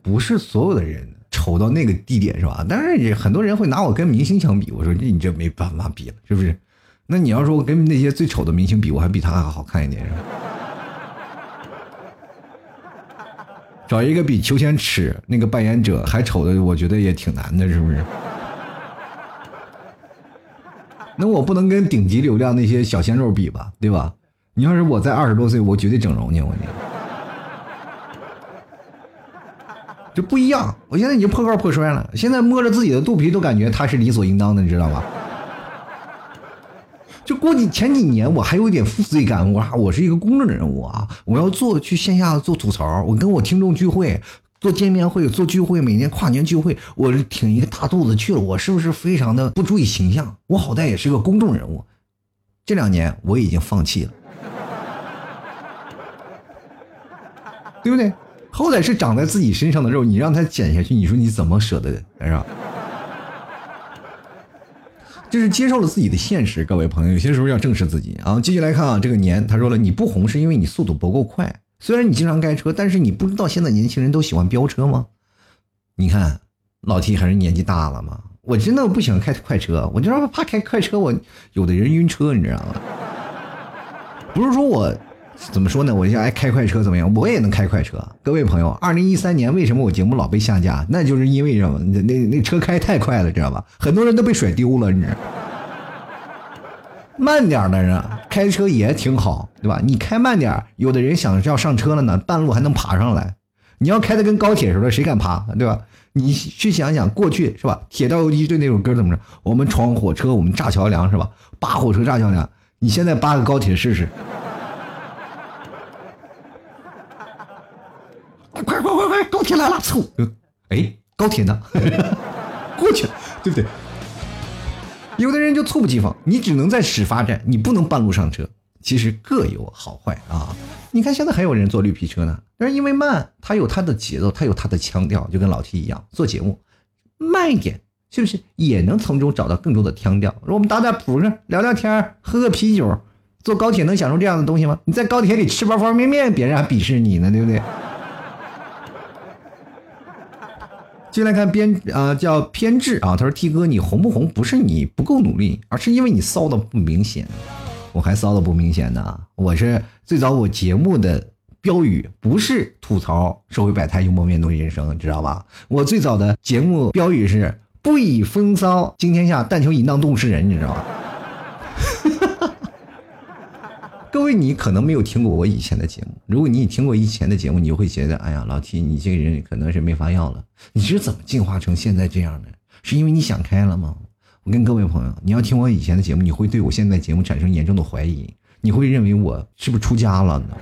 不是所有的人丑到那个地点是吧？但是也很多人会拿我跟明星相比，我说你这没办法比了，是不是？那你要说我跟那些最丑的明星比，我还比他还好看一点是吧？找一个比裘千尺那个扮演者还丑的，我觉得也挺难的，是不是？那我不能跟顶级流量那些小鲜肉比吧，对吧？你要是我在二十多岁，我绝对整容去，我你。就不一样，我现在已经破罐破摔了。现在摸着自己的肚皮都感觉他是理所应当的，你知道吧？就过几前几年，我还有一点负罪感，我我是一个公众人物啊，我要做去线下做吐槽，我跟我听众聚会，做见面会，做聚会，每年跨年聚会，我挺一个大肚子去了，我是不是非常的不注意形象？我好歹也是个公众人物，这两年我已经放弃了，对不对？好歹是长在自己身上的肉，你让他减下去，你说你怎么舍得？是吧？就是接受了自己的现实，各位朋友，有些时候要正视自己啊。继续来看啊，这个年他说了，你不红是因为你速度不够快。虽然你经常开车，但是你不知道现在年轻人都喜欢飙车吗？你看老 T 还是年纪大了吗？我真的不喜欢开快车，我就怕开快车，我有的人晕车，你知道吗？不是说我。怎么说呢？我就爱开快车，怎么样？我也能开快车。各位朋友，二零一三年为什么我节目老被下架？那就是因为什么？那那那车开太快了，知道吧？很多人都被甩丢了，你知道。慢点的人开车也挺好，对吧？你开慢点，有的人想要上车了呢，半路还能爬上来。你要开的跟高铁似的，谁敢爬？对吧？你去想想，过去是吧？铁道游击队那首歌怎么着？我们闯火车，我们炸桥梁，是吧？扒火车，炸桥梁。你现在扒个高铁试试。快快快快！高铁来了，嗖！哎，高铁呢？过去了，对不对？有的人就猝不及防，你只能在始发站，你不能半路上车。其实各有好坏啊！你看现在还有人坐绿皮车呢，但是因为慢，他有他的节奏，他有他的腔调，就跟老 T 一样，做节目慢一点，是不是也能从中找到更多的腔调？我们打打扑克，聊聊天，喝个啤酒，坐高铁能享受这样的东西吗？你在高铁里吃包方便面，别人还鄙视你呢，对不对？进来看编啊，叫偏执啊。他说：“T 哥，你红不红不是你不够努力，而是因为你骚的不明显。我还骚的不明显呢。我是最早我节目的标语不是吐槽社会百态、幽默面对人生，你知道吧？我最早的节目标语是不以风骚惊天下，但求淫荡动世人，你知道吧？”各位，你可能没有听过我以前的节目。如果你听过以前的节目，你就会觉得，哎呀，老 T，你这个人可能是没法要了。你是怎么进化成现在这样的？是因为你想开了吗？我跟各位朋友，你要听我以前的节目，你会对我现在节目产生严重的怀疑，你会认为我是不是出家了呢？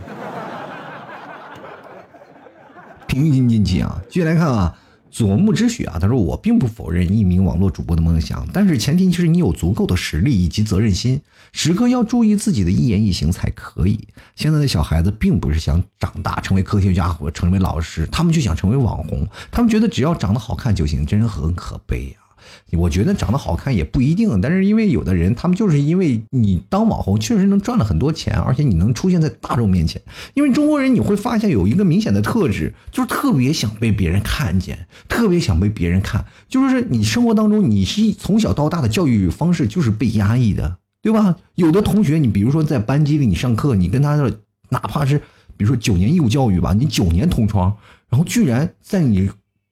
平心静气啊，继续来看啊。左木之雪啊，他说我并不否认一名网络主播的梦想，但是前提就是你有足够的实力以及责任心，时刻要注意自己的一言一行才可以。现在的小孩子并不是想长大成为科学家或成为老师，他们就想成为网红，他们觉得只要长得好看就行，真是很可悲呀。我觉得长得好看也不一定，但是因为有的人，他们就是因为你当网红确实能赚了很多钱，而且你能出现在大众面前。因为中国人你会发现有一个明显的特质，就是特别想被别人看见，特别想被别人看。就是你生活当中，你是从小到大的教育方式就是被压抑的，对吧？有的同学，你比如说在班级里你上课，你跟他的哪怕是比如说九年义务教育吧，你九年同窗，然后居然在你。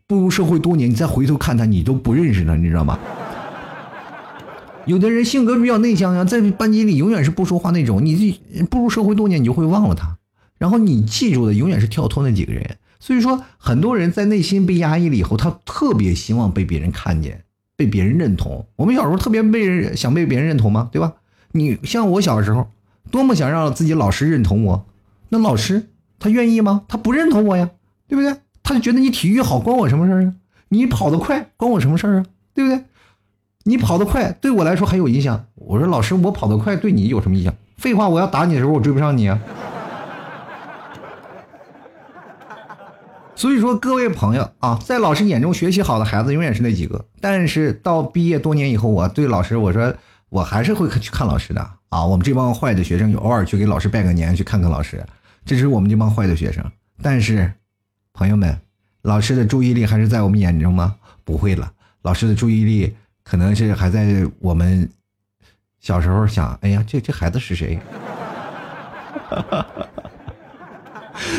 步入社会多年，你再回头看他，你都不认识他，你知道吗？有的人性格比较内向呀，在班级里永远是不说话那种。你步入社会多年，你就会忘了他，然后你记住的永远是跳脱那几个人。所以说，很多人在内心被压抑了以后，他特别希望被别人看见，被别人认同。我们小时候特别被人想被别人认同吗？对吧？你像我小时候，多么想让自己老师认同我，那老师他愿意吗？他不认同我呀，对不对？他就觉得你体育好关我什么事儿啊？你跑得快关我什么事儿啊？对不对？你跑得快对我来说还有影响。我说老师，我跑得快对你有什么影响？废话，我要打你的时候我追不上你啊。所以说，各位朋友啊，在老师眼中学习好的孩子永远是那几个。但是到毕业多年以后，我对老师我说，我还是会去看老师的啊。我们这帮坏的学生，偶尔去给老师拜个年，去看看老师，这是我们这帮坏的学生。但是，朋友们，老师的注意力还是在我们眼中吗？不会了，老师的注意力可能是还在我们小时候想，哎呀，这这孩子是谁？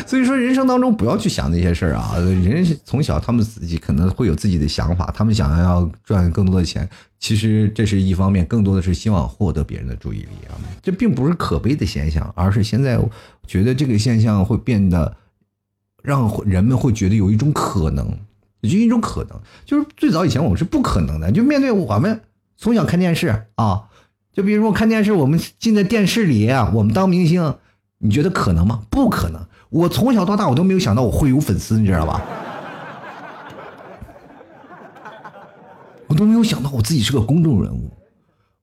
所以说，人生当中不要去想那些事儿啊。人从小他们自己可能会有自己的想法，他们想要赚更多的钱，其实这是一方面，更多的是希望获得别人的注意力啊。这并不是可悲的现象，而是现在觉得这个现象会变得让人们会觉得有一种可能，就一种可能，就是最早以前我们是不可能的。就面对我们从小看电视啊，就比如说看电视，我们进在电视里，我们当明星，你觉得可能吗？不可能。我从小到大，我都没有想到我会有粉丝，你知道吧？我都没有想到我自己是个公众人物，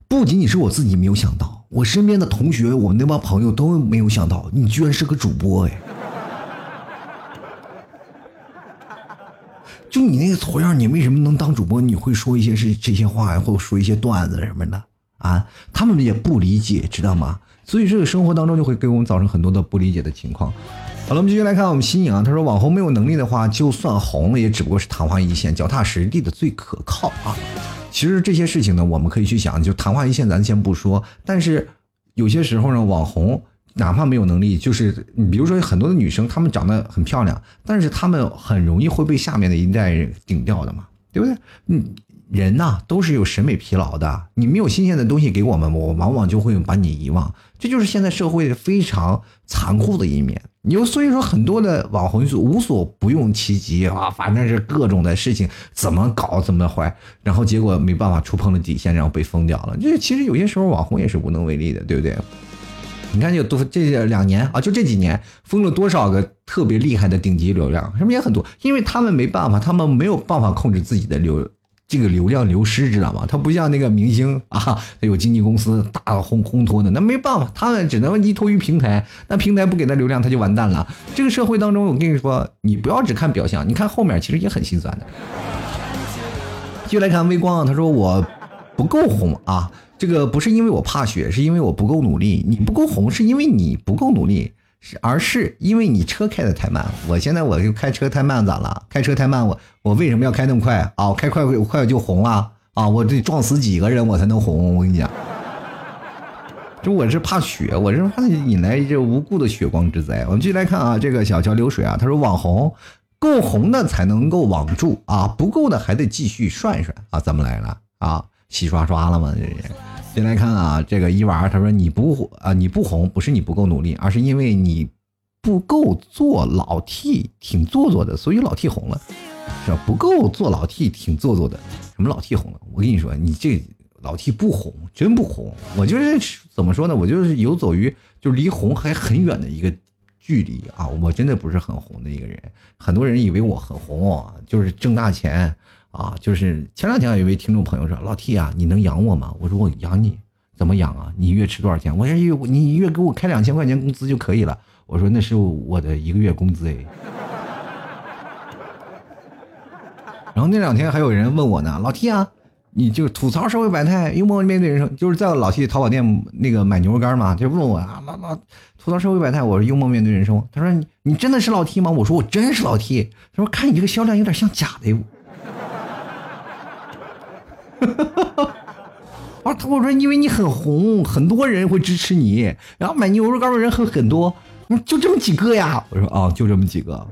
不仅仅是我自己没有想到，我身边的同学，我们那帮朋友都没有想到，你居然是个主播哎！就你那个头样，你为什么能当主播？你会说一些是这些话呀，或者说一些段子什么的啊？他们也不理解，知道吗？所以这个生活当中就会给我们造成很多的不理解的情况。好了，我们继续来看我们新颖啊。他说，网红没有能力的话，就算红了，也只不过是昙花一现，脚踏实地的最可靠啊。其实这些事情呢，我们可以去想，就昙花一现，咱先不说。但是有些时候呢，网红哪怕没有能力，就是你比如说很多的女生，她们长得很漂亮，但是她们很容易会被下面的一代人顶掉的嘛，对不对？嗯。人呐，都是有审美疲劳的。你没有新鲜的东西给我们，我往往就会把你遗忘。这就是现在社会非常残酷的一面。你就所以说，很多的网红无所不用其极啊，反正是各种的事情怎么搞怎么坏，然后结果没办法触碰了底线，然后被封掉了。这其实有些时候网红也是无能为力的，对不对？你看，就多这两年啊，就这几年封了多少个特别厉害的顶级流量，是不是也很多？因为他们没办法，他们没有办法控制自己的流。这个流量流失，知道吗？他不像那个明星啊，他有经纪公司大烘烘托的，那没办法，他们只能依托于平台。那平台不给他流量，他就完蛋了。这个社会当中，我跟你说，你不要只看表象，你看后面其实也很心酸的。就来看微光，他说我不够红啊，这个不是因为我怕雪，是因为我不够努力。你不够红，是因为你不够努力。而是因为你车开的太慢，我现在我就开车太慢，咋了？开车太慢，我我为什么要开那么快啊？开快快就红了啊！我得撞死几个人我才能红？我跟你讲，就我是怕血，我是怕引来这无故的血光之灾。我们继续来看啊，这个小桥流水啊，他说网红够红的才能够网住啊，不够的还得继续涮一涮啊，怎么来了啊？洗刷刷了吗？这是。先来看啊，这个伊娃他说你不啊，你不红不是你不够努力，而是因为你不够做老 T，挺做作的，所以老 T 红了，是吧？不够做老 T，挺做作的，什么老 T 红了？我跟你说，你这老 T 不红，真不红。我就是怎么说呢？我就是游走于就是离红还很远的一个距离啊，我真的不是很红的一个人。很多人以为我很红，就是挣大钱。啊，就是前两天有一位听众朋友说：“老 T 啊，你能养我吗？”我说：“我养你，怎么养啊？你一月吃多少钱？我说：“月你一月给我开两千块钱工资就可以了。”我说：“那是我的一个月工资哎。”然后那两天还有人问我呢：“老 T 啊，你就吐槽社会百态，幽默面对人生，就是在老 T 淘宝店那个买牛肉干嘛，就问我啊，老老吐槽社会百态，我说幽默面对人生。他说：“你你真的是老 T 吗？”我说：“我真是老 T。”他说：“看你这个销量有点像假的。” 啊！他我说，因为你很红，很多人会支持你，然后买牛肉干的人很很多，就这么几个呀。我说啊，就这么几个。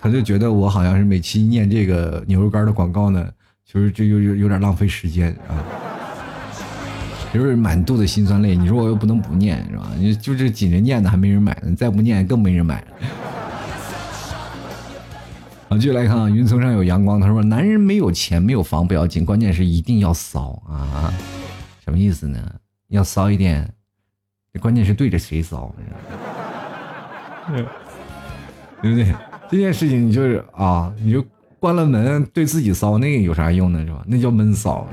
他就觉得我好像是每期念这个牛肉干的广告呢，就是这有有有点浪费时间啊，就是满肚子辛酸泪。你说我又不能不念是吧？你就这紧着念的还没人买呢，再不念更没人买了。继续来看啊，云层上有阳光。他说：“男人没有钱没有房不要紧，关键是一定要骚啊！什么意思呢？要骚一点，关键是对着谁骚？对不对？这件事情你就是啊，你就关了门对自己骚，那个有啥用呢？是吧？那叫闷骚。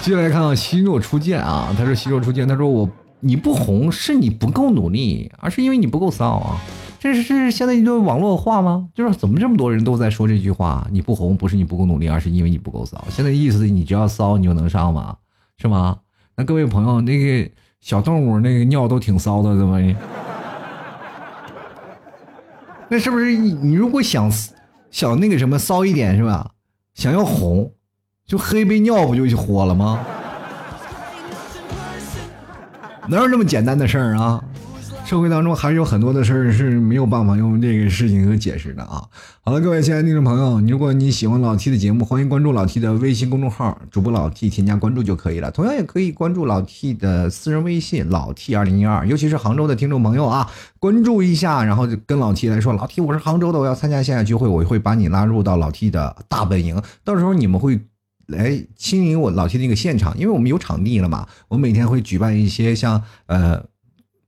继续来看啊希若初见啊，他说希若初见，他说我你不红是你不够努力，而是因为你不够骚啊。这是现在一段网络话吗？就是怎么这么多人都在说这句话？你不红不是你不够努力，而是因为你不够骚。现在意思你只要骚你就能上吗？是吗？那各位朋友，那个小动物那个尿都挺骚的，怎么？那是不是你如果想想那个什么骚一点是吧？想要红，就喝一杯尿不就火了吗？哪有那么简单的事儿啊？社会当中还是有很多的事儿是没有办法用这个事情和解释的啊！好了，各位亲爱的听众朋友，如果你喜欢老 T 的节目，欢迎关注老 T 的微信公众号，主播老 T 添加关注就可以了。同样也可以关注老 T 的私人微信老 T 二零一二，尤其是杭州的听众朋友啊，关注一下，然后就跟老 T 来说，老 T 我是杭州的，我要参加线下聚会，我会把你拉入到老 T 的大本营，到时候你们会来亲临我老 T 那个现场，因为我们有场地了嘛，我每天会举办一些像呃。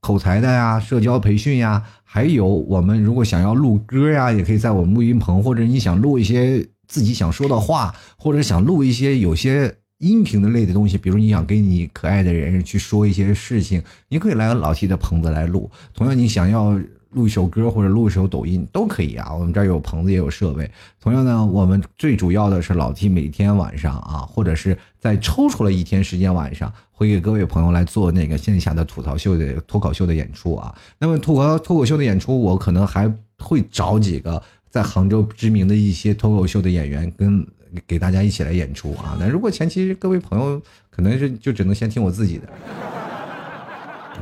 口才的呀，社交培训呀，还有我们如果想要录歌呀，也可以在我们录音棚，或者你想录一些自己想说的话，或者想录一些有些音频的类的东西，比如你想跟你可爱的人去说一些事情，你可以来老 T 的棚子来录。同样，你想要。录一首歌或者录一首抖音都可以啊，我们这儿有棚子也有设备。同样呢，我们最主要的是老 T 每天晚上啊，或者是在抽出了一天时间晚上，会给各位朋友来做那个线下的吐槽秀的脱口秀的演出啊。那么脱口脱口秀的演出，我可能还会找几个在杭州知名的一些脱口秀的演员跟给大家一起来演出啊。那如果前期各位朋友可能是就只能先听我自己的。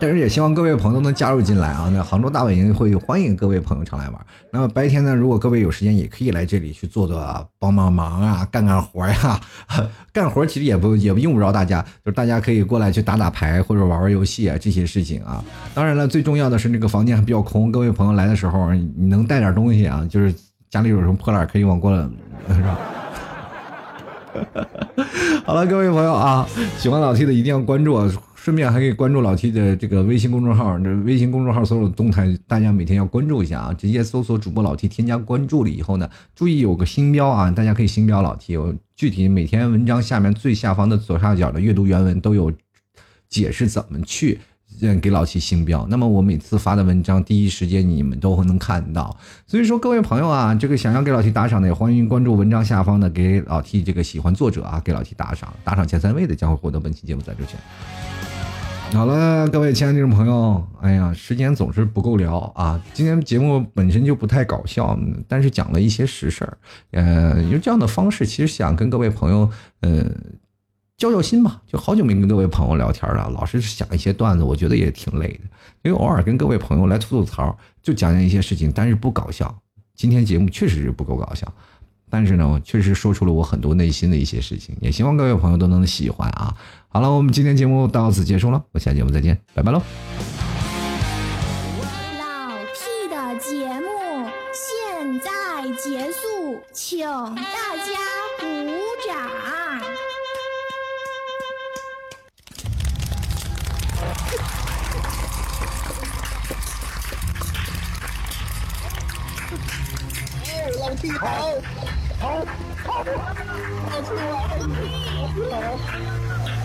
但是也希望各位朋友能加入进来啊！那杭州大本营会欢迎各位朋友常来玩。那么白天呢，如果各位有时间，也可以来这里去做做帮帮忙啊，干干活呀。干活其实也不也用不着大家，就是大家可以过来去打打牌或者玩玩游戏啊这些事情啊。当然了，最重要的是那个房间还比较空，各位朋友来的时候你能带点东西啊，就是家里有什么破烂可以往过来，是吧？好了，各位朋友啊，喜欢老 T 的一定要关注啊。顺便还可以关注老 T 的这个微信公众号，这微信公众号所有的动态，大家每天要关注一下啊！直接搜索主播老 T，添加关注了以后呢，注意有个星标啊，大家可以星标老 T。我具体每天文章下面最下方的左下角的阅读原文都有解释怎么去给老 T 星标。那么我每次发的文章，第一时间你们都会能看到。所以说各位朋友啊，这个想要给老 T 打赏的，也欢迎关注文章下方的给老 T 这个喜欢作者啊，给老 T 打赏，打赏前三位的将会获得本期节目赞助权。好了，各位亲爱的听众朋友，哎呀，时间总是不够聊啊！今天节目本身就不太搞笑，但是讲了一些实事儿，呃，用这样的方式，其实想跟各位朋友，呃，交交心吧。就好久没跟各位朋友聊天了，老是想一些段子，我觉得也挺累的。因为偶尔跟各位朋友来吐吐槽，就讲讲一些事情，但是不搞笑。今天节目确实是不够搞笑。但是呢，确实说出了我很多内心的一些事情，也希望各位朋友都能喜欢啊！好了，我们今天节目到此结束了，我下节目再见，拜拜喽！老 T 的节目现在结束，请大家鼓掌。老 T 好。好，好，好，好，好，好，好。